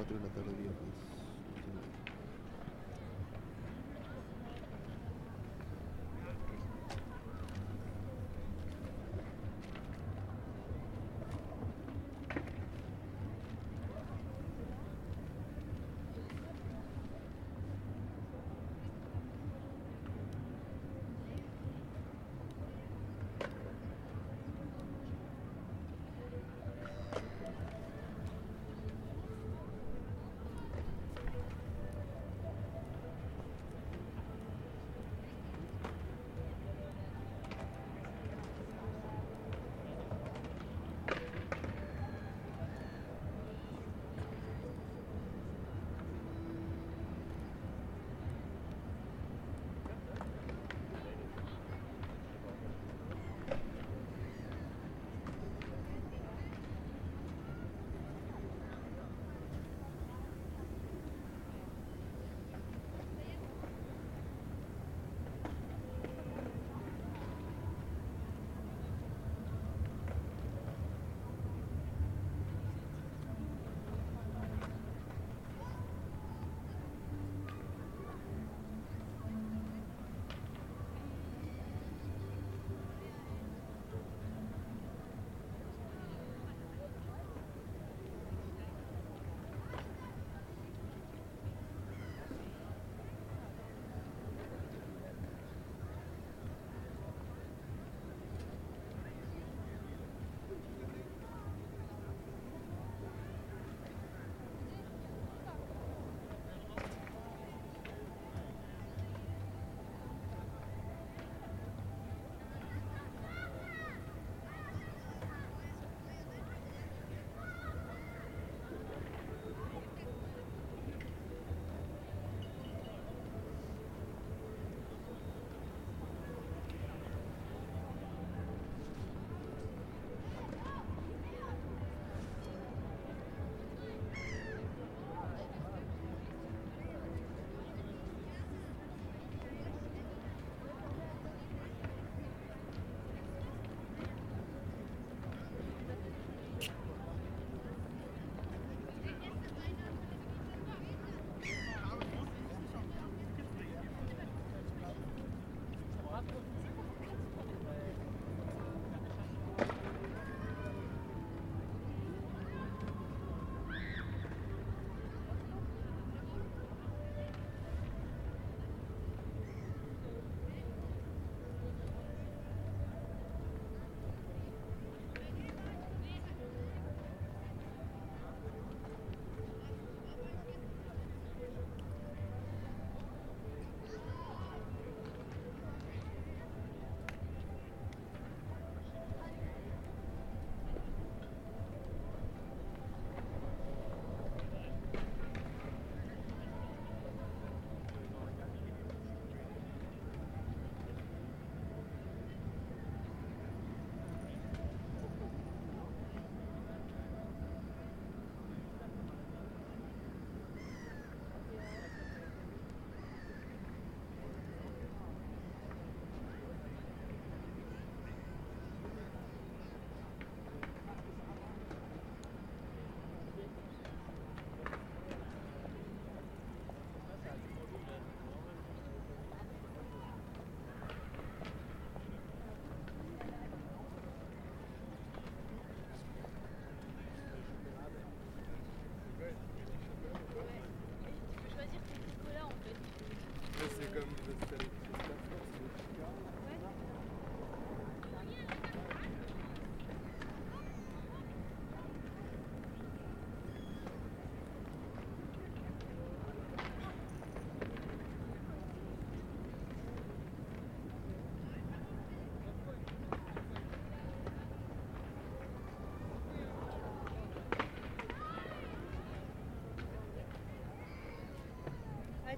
4 de la tarde viernes.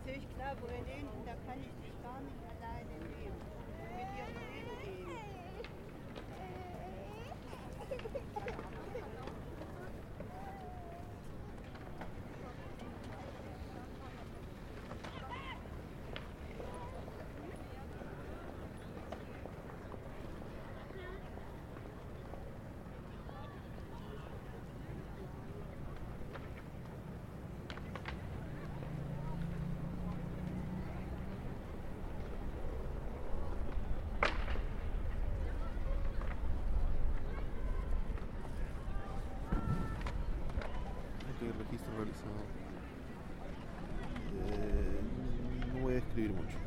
Also ich glaube, Helene, da kann ich dich gar nicht alleine nehmen. Mit dir hingehen. registro Eh, no voy a escribir mucho.